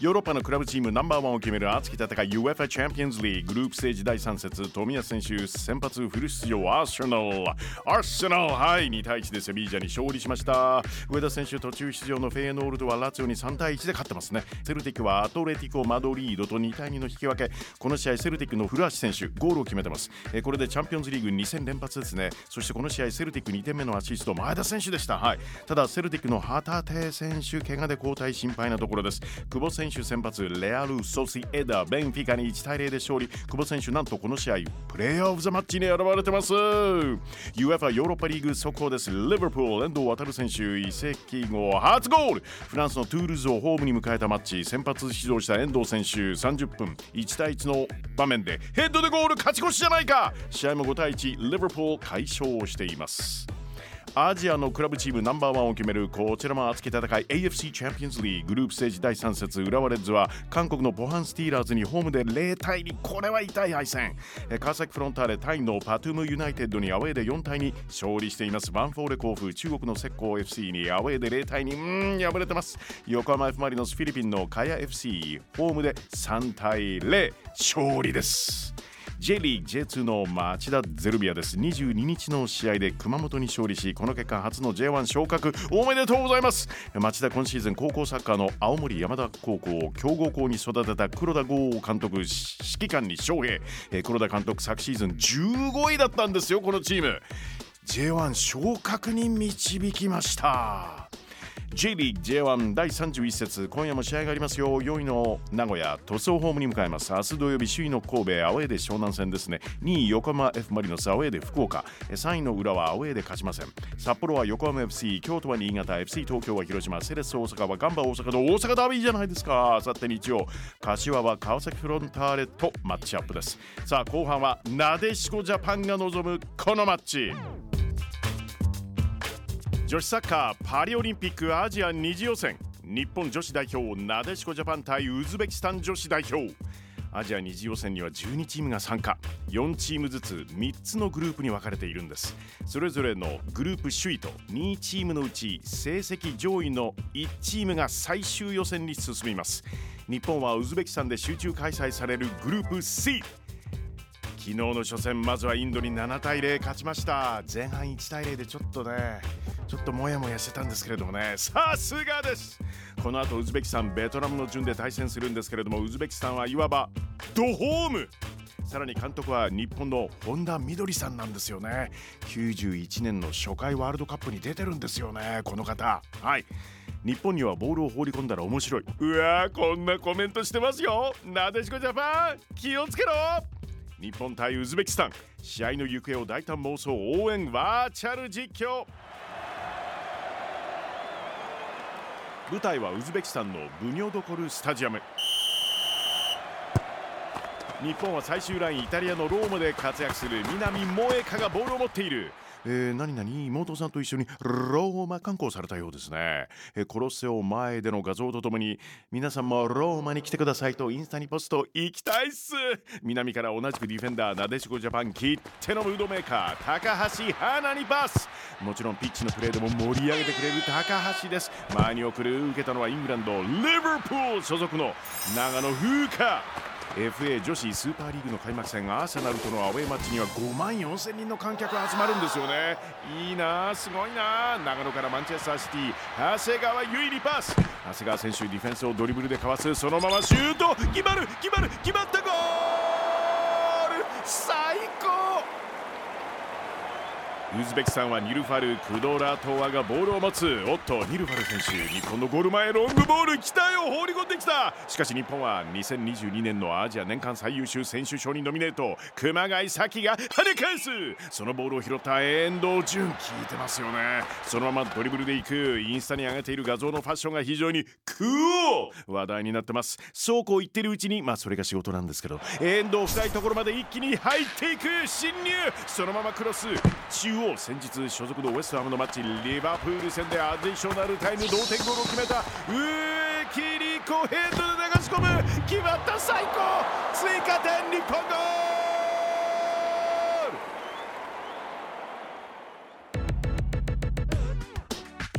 ヨーロッパのクラブチームナンバーワンを決める熱き戦い UFA チャンピオンズリーグループステージ第3節富安選手先発フル出場アーセナル。アーセナルはい2対1でセビージャに勝利しました。上田選手途中出場のフェーノールドはラツオに3対1で勝ってますね。セルティックはアトレティコマドリードと2対2の引き分け。この試合セルティックの古橋選手ゴールを決めてます。えこれでチャンピオンズリーグ2戦連発ですね。そしてこの試合セルティック2点目のアシスト前田選手でした。はい。ただセルティックの旗手選手怪我で交代心配なところです。久保選手選手先発レアル・ソシエダ、ベンフィカに1対0で勝利。久保選手、なんとこの試合、プレイヤー・オブ・ザ・マッチに選ばれてます。UEFA ヨーロッパリーグ速報です。リバプール、遠藤航選手、移籍後初ゴール。フランスのトゥールーズをホームに迎えたマッチ、先発出場した遠藤選手、30分、1対1の場面でヘッドでゴール勝ち越しじゃないか試合も5対1、リバプール快勝しています。アジアのクラブチームナンバーワンを決めるこちらも熱き戦い。AFC チャンピオンズリーグ。グループステージ第3節。浦和レッズは韓国のポハンスティーラーズにホームで0対2これは痛い敗戦。川崎フロンターレタイのパトゥムユナイテッドにアウェーで4対2勝利しています。ヴァンフォーレ甲府中国の浙江 FC にアウェーで0対2うん敗れてます。横浜 F・ マリノスフィリピンのカヤ FC ホームで3対0勝利です。J リーグ J2 の町田ゼルビアです。22日の試合で熊本に勝利しこの結果初の J1 昇格。おめでとうございます。町田今シーズン高校サッカーの青森山田高校強豪校に育てた黒田剛監督指揮官に翔平黒田監督昨シーズン15位だったんですよこのチーム。J1 昇格に導きました。J リーグ J1 第31節今夜も試合がありますよ。4位の名古屋塗装ホームに向かいます。明日土曜日首位の神戸アウェーで湘南戦ですね。2位横浜 F マリノスアウェーで福岡。3位の浦和アウェーで勝ちません。札幌は横浜 FC 京都は新潟 FC 東京は広島。セレッソ大阪はガンバ大阪。の大阪ダービーじゃないですか。あさって日曜柏は川崎フロンターレとマッチアップです。さあ後半はなでしこジャパンが望むこのマッチ。女子サッカーパリオリンピックアジア2次予選。日本女子代表なでしこジャパン対ウズベキスタン女子代表。アジア2次予選には12チームが参加。4チームずつ3つのグループに分かれているんです。それぞれのグループ首位と2チームのうち成績上位の1チームが最終予選に進みます。日本はウズベキスタンで集中開催されるグループ C 昨日の初戦まずはインドに7対0勝ちました。前半1対0でちょっとねちょっともやもやしてたんですけれどもね。さすがです。この後ウズベキスタンベトナムの順で対戦するんですけれどもウズベキスタンはいわばドホーム。さらに監督は日本の本田みどりさんなんですよね。91年の初回ワールドカップに出てるんですよねこの方。はい。日本にはボールを放り込んだら面白い。うわこんなコメントしてますよ。なでしこジャパン気をつけろ。日本対ウズベキスタン試合の行方を大胆妄想応援バーチャル実況。舞台はウズベキスタンのブニョドコルスタジアム。日本は最終ラインイタリアのローマで活躍する南萌香がボールを持っている。えー、何々妹さんと一緒にローマ観光されたようですね、えー、コロッセオ前での画像とともに皆さんもローマに来てくださいとインスタにポスト行きたいっす。南から同じくディフェンダーなでしこジャパンきってのムードメーカー高橋花にパス。もちろんピッチのプレーでも盛り上げてくれる高橋です。前に送る受けたのはイングランドリバプール所属の長野風花。FA 女子スーパーリーグの開幕戦アーセナルとのアウェーマッチには5万4千人の観客が集まるんですよね。いいなすごいな。長野からマンチェスターシティ長谷川唯リパス。長谷川選手ディフェンスをドリブルでかわす。そのままシュート。決まる決まる決まったゴール。最ウズベキスタンはニルファルクドラトワがボールを持つおっとニルファル選手。日本のゴール前ロングボール来たよ。放り込んできた。しかし日本は2022年のアジア年間最優秀選手賞にノミネート。熊谷咲が跳ね返す。そのボールを拾った遠藤純。効いてますよねそのままドリブルで行くインスタに上げている画像のファッションが非常にクー話題になってます。そうこう言ってるうちにまあそれが仕事なんですけど。遠藤深いところまで一気に入っていく侵入。そのままクロス中央。を先日所属のウェストハムのマッチリバプール戦でアディショナルタイム同点ゴールを決めた上切り子ヘッドで流し込む決まった最高追加点日本ゴー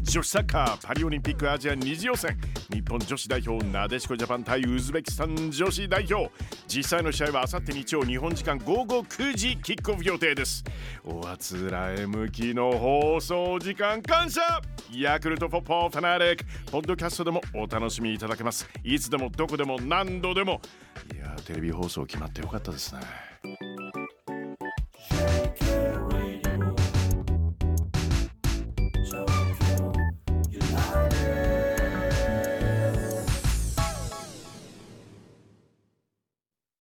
ル女子サッカーパリオリンピックアジア二次予選日本女子代表なでしこジャパン対ウズベキスタン女子代表実際の試合はあさって日曜日本時間午後9時キックオフ予定です。おあつらえ向きの放送時間感謝。ヤクルトフォッポファナリックポッドキャストでもお楽しみいただけます。いつでもどこでも何度でも。いやテレビ放送決まってよかったですね。